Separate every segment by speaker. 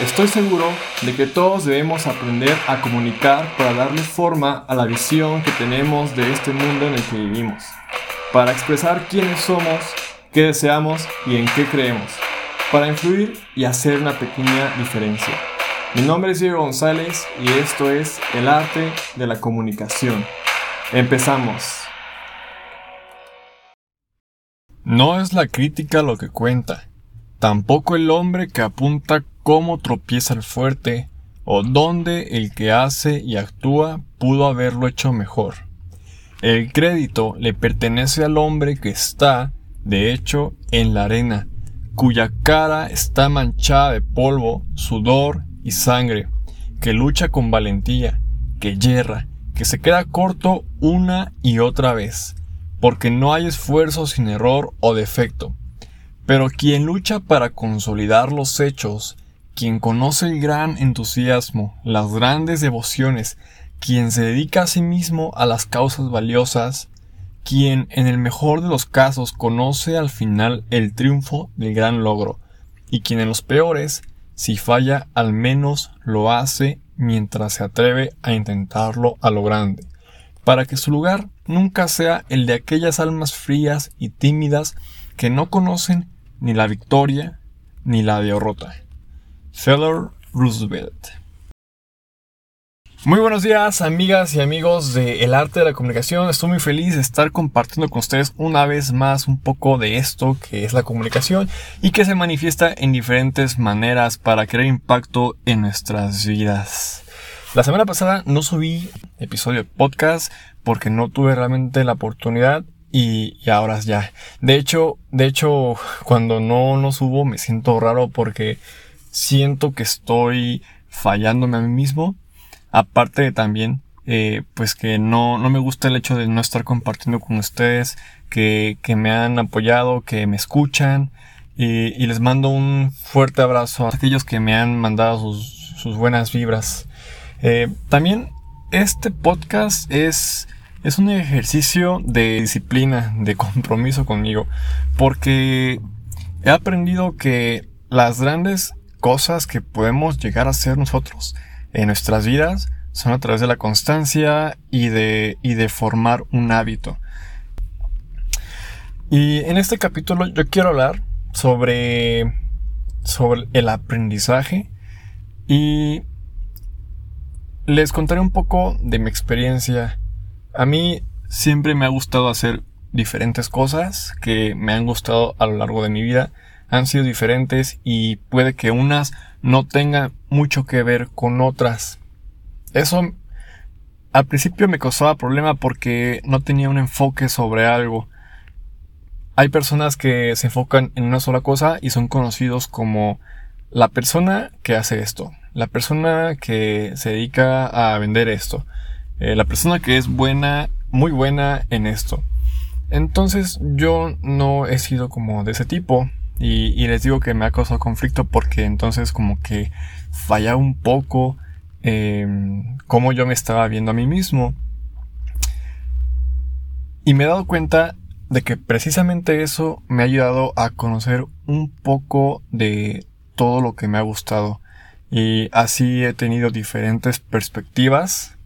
Speaker 1: Estoy seguro de que todos debemos aprender a comunicar para darle forma a la visión que tenemos de este mundo en el que vivimos, para expresar quiénes somos, qué deseamos y en qué creemos, para influir y hacer una pequeña diferencia. Mi nombre es Diego González y esto es El arte de la comunicación. Empezamos. No es la crítica lo que cuenta, tampoco el hombre que apunta cómo tropieza el fuerte o dónde el que hace y actúa pudo haberlo hecho mejor. El crédito le pertenece al hombre que está, de hecho, en la arena, cuya cara está manchada de polvo, sudor y sangre, que lucha con valentía, que yerra, que se queda corto una y otra vez, porque no hay esfuerzo sin error o defecto. Pero quien lucha para consolidar los hechos, quien conoce el gran entusiasmo, las grandes devociones, quien se dedica a sí mismo a las causas valiosas, quien en el mejor de los casos conoce al final el triunfo del gran logro, y quien en los peores, si falla, al menos lo hace mientras se atreve a intentarlo a lo grande, para que su lugar nunca sea el de aquellas almas frías y tímidas que no conocen ni la victoria ni la derrota. Theodore Roosevelt. Muy buenos días, amigas y amigos de El Arte de la Comunicación. Estoy muy feliz de estar compartiendo con ustedes una vez más un poco de esto que es la comunicación y que se manifiesta en diferentes maneras para crear impacto en nuestras vidas. La semana pasada no subí episodio de podcast porque no tuve realmente la oportunidad y, ahora ya. De hecho, de hecho, cuando no no subo me siento raro porque siento que estoy fallándome a mí mismo. Aparte de también, eh, pues que no, no me gusta el hecho de no estar compartiendo con ustedes, que, que me han apoyado, que me escuchan. Y, les mando un fuerte abrazo a aquellos que me han mandado sus, sus buenas vibras. Eh, también este podcast es, es un ejercicio de disciplina, de compromiso conmigo, porque he aprendido que las grandes cosas que podemos llegar a hacer nosotros en nuestras vidas son a través de la constancia y de, y de formar un hábito. Y en este capítulo yo quiero hablar sobre, sobre el aprendizaje y les contaré un poco de mi experiencia. A mí siempre me ha gustado hacer diferentes cosas que me han gustado a lo largo de mi vida han sido diferentes y puede que unas no tengan mucho que ver con otras. Eso al principio me causaba problema porque no tenía un enfoque sobre algo. Hay personas que se enfocan en una sola cosa y son conocidos como la persona que hace esto, la persona que se dedica a vender esto, eh, la persona que es buena, muy buena en esto. Entonces yo no he sido como de ese tipo. Y, les digo que me ha causado conflicto porque entonces como que fallaba un poco eh, cómo yo me estaba viendo a mí mismo. Y me he dado cuenta de que precisamente eso me ha ayudado a conocer un poco de todo lo que me ha gustado. Y así he tenido diferentes perspectivas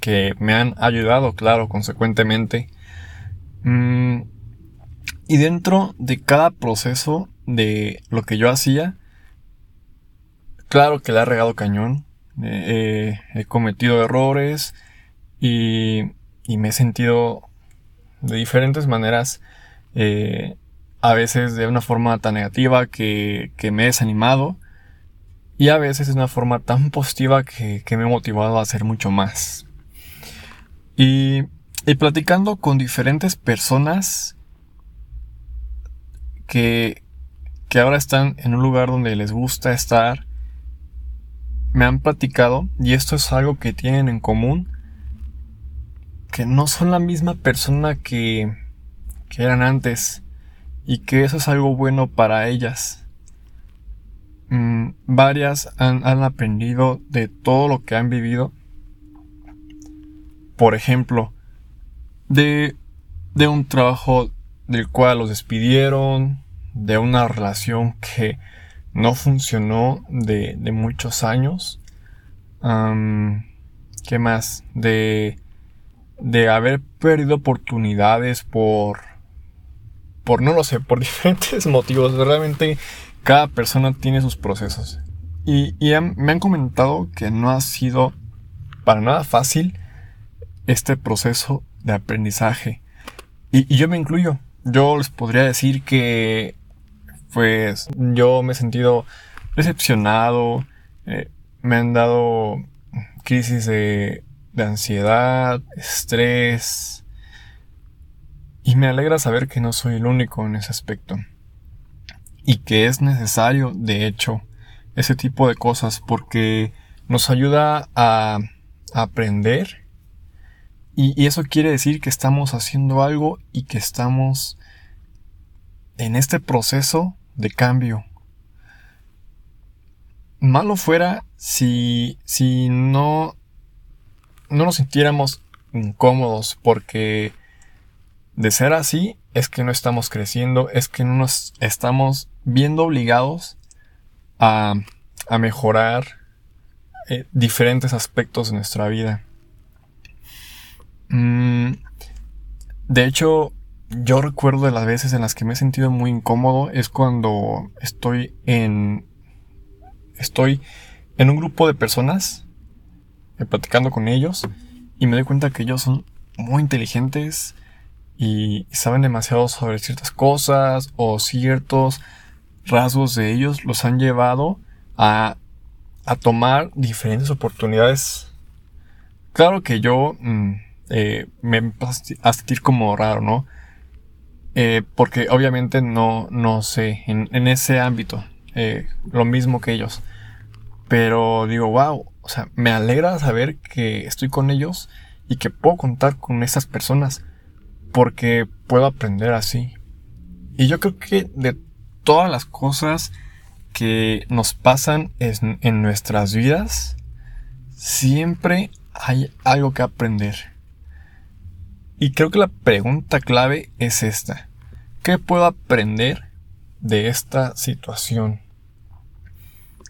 Speaker 1: que me han ayudado, claro, consecuentemente. Mm, y dentro de cada proceso de lo que yo hacía, claro que le he regado cañón. Eh, he cometido errores y, y, me he sentido de diferentes maneras, eh, a veces de una forma tan negativa que, que, me he desanimado y a veces de una forma tan positiva que, que me he motivado a hacer mucho más. Y, y platicando con diferentes personas que, que ahora están en un lugar donde les gusta estar, me han platicado, y esto es algo que tienen en común, que no son la misma persona que, que eran antes, y que eso es algo bueno para ellas. Mm, varias han, han aprendido de todo lo que han vivido. Por ejemplo, de, de un trabajo del cual los despidieron, de una relación que no funcionó de, de muchos años. ¿Qué más? De, de haber perdido oportunidades por, por no lo sé, por diferentes motivos. Realmente cada persona tiene sus procesos. Y, me han comentado que no ha sido para nada fácil este proceso de aprendizaje. Y, yo me incluyo. Yo les podría decir que, pues, yo me he sentido decepcionado. Eh, me han dado crisis de, de ansiedad, estrés. Y me alegra saber que no soy el único en ese aspecto. Y que es necesario, de hecho, ese tipo de cosas porque nos ayuda a, aprender y, eso quiere decir que estamos haciendo algo y que estamos en este proceso de cambio. Malo fuera si, si no, no nos sintiéramos incómodos porque de ser así es que no estamos creciendo, es que no nos estamos viendo obligados a, mejorar eh, diferentes aspectos de nuestra vida. Mm, de hecho, yo recuerdo de las veces en las que me he sentido muy incómodo es cuando estoy en estoy en un grupo de personas eh, platicando con ellos y me doy cuenta que ellos son muy inteligentes y saben demasiado sobre ciertas cosas o ciertos rasgos de ellos los han llevado a, a tomar diferentes oportunidades. Claro que yo mm, eh, me a sentir como raro, ¿no? Eh, porque obviamente no, no sé, en, ese ámbito, eh, lo mismo que ellos. Pero digo, wow, o sea, me alegra saber que estoy con ellos y que puedo contar con esas personas porque puedo aprender así. Y yo creo que de todas las cosas que nos pasan en, nuestras vidas, siempre hay algo que aprender. Y creo que la pregunta clave es esta. ¿Qué puedo aprender de esta situación?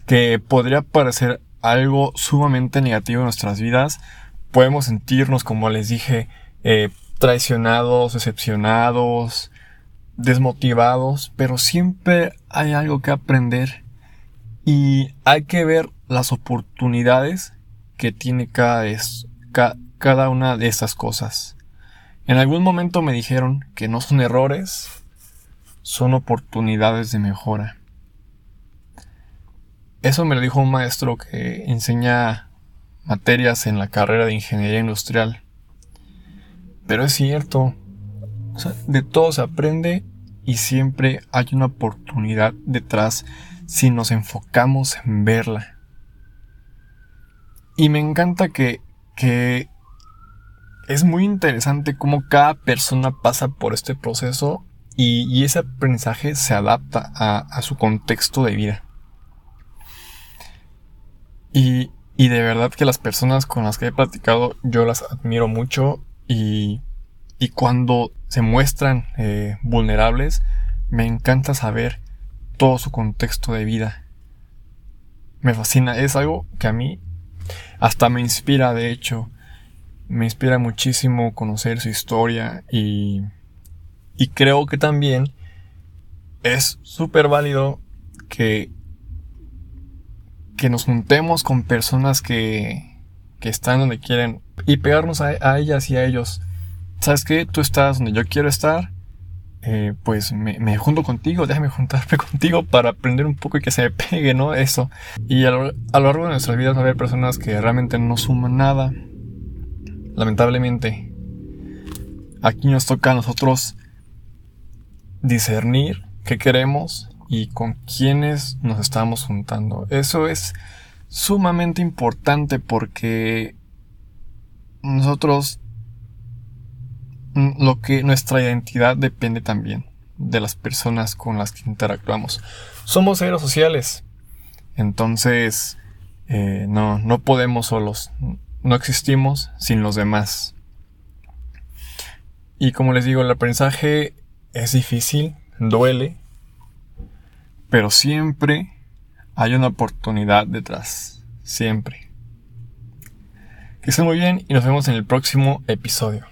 Speaker 1: Que podría parecer algo sumamente negativo en nuestras vidas. Podemos sentirnos, como les dije, eh, traicionados, decepcionados, desmotivados, pero siempre hay algo que aprender y hay que ver las oportunidades que tiene cada, cada una de estas cosas. En algún momento me dijeron que no son errores, son oportunidades de mejora. Eso me lo dijo un maestro que enseña materias en la carrera de ingeniería industrial. Pero es cierto, de todo se aprende y siempre hay una oportunidad detrás si nos enfocamos en verla. Y me encanta que, que es muy interesante cómo cada persona pasa por este proceso y, ese aprendizaje se adapta a, su contexto de vida. Y, y de verdad que las personas con las que he platicado yo las admiro mucho y, y cuando se muestran eh, vulnerables, me encanta saber todo su contexto de vida. Me fascina, es algo que a mí hasta me inspira, de hecho, me inspira muchísimo conocer su historia y, y creo que también es súper válido que, que nos juntemos con personas que, que están donde quieren y pegarnos a ellas y a ellos ¿sabes qué? Tú estás donde yo quiero estar. Eh, pues me, junto contigo, déjame juntarme contigo para aprender un poco y que se me pegue, ¿no? Eso. Y a lo, largo de nuestras vidas va a haber personas que realmente no suman nada. Lamentablemente. Aquí nos toca a nosotros discernir qué queremos y con quiénes nos estamos juntando. Eso es sumamente importante porque nosotros Mm, lo que nuestra identidad depende también de las personas con las que interactuamos. Somos seres sociales, entonces eh, no, no podemos solos, no existimos sin los demás. Y como les digo, el aprendizaje es difícil, duele, pero siempre hay una oportunidad detrás. Siempre. Que estén muy bien y nos vemos en el próximo episodio.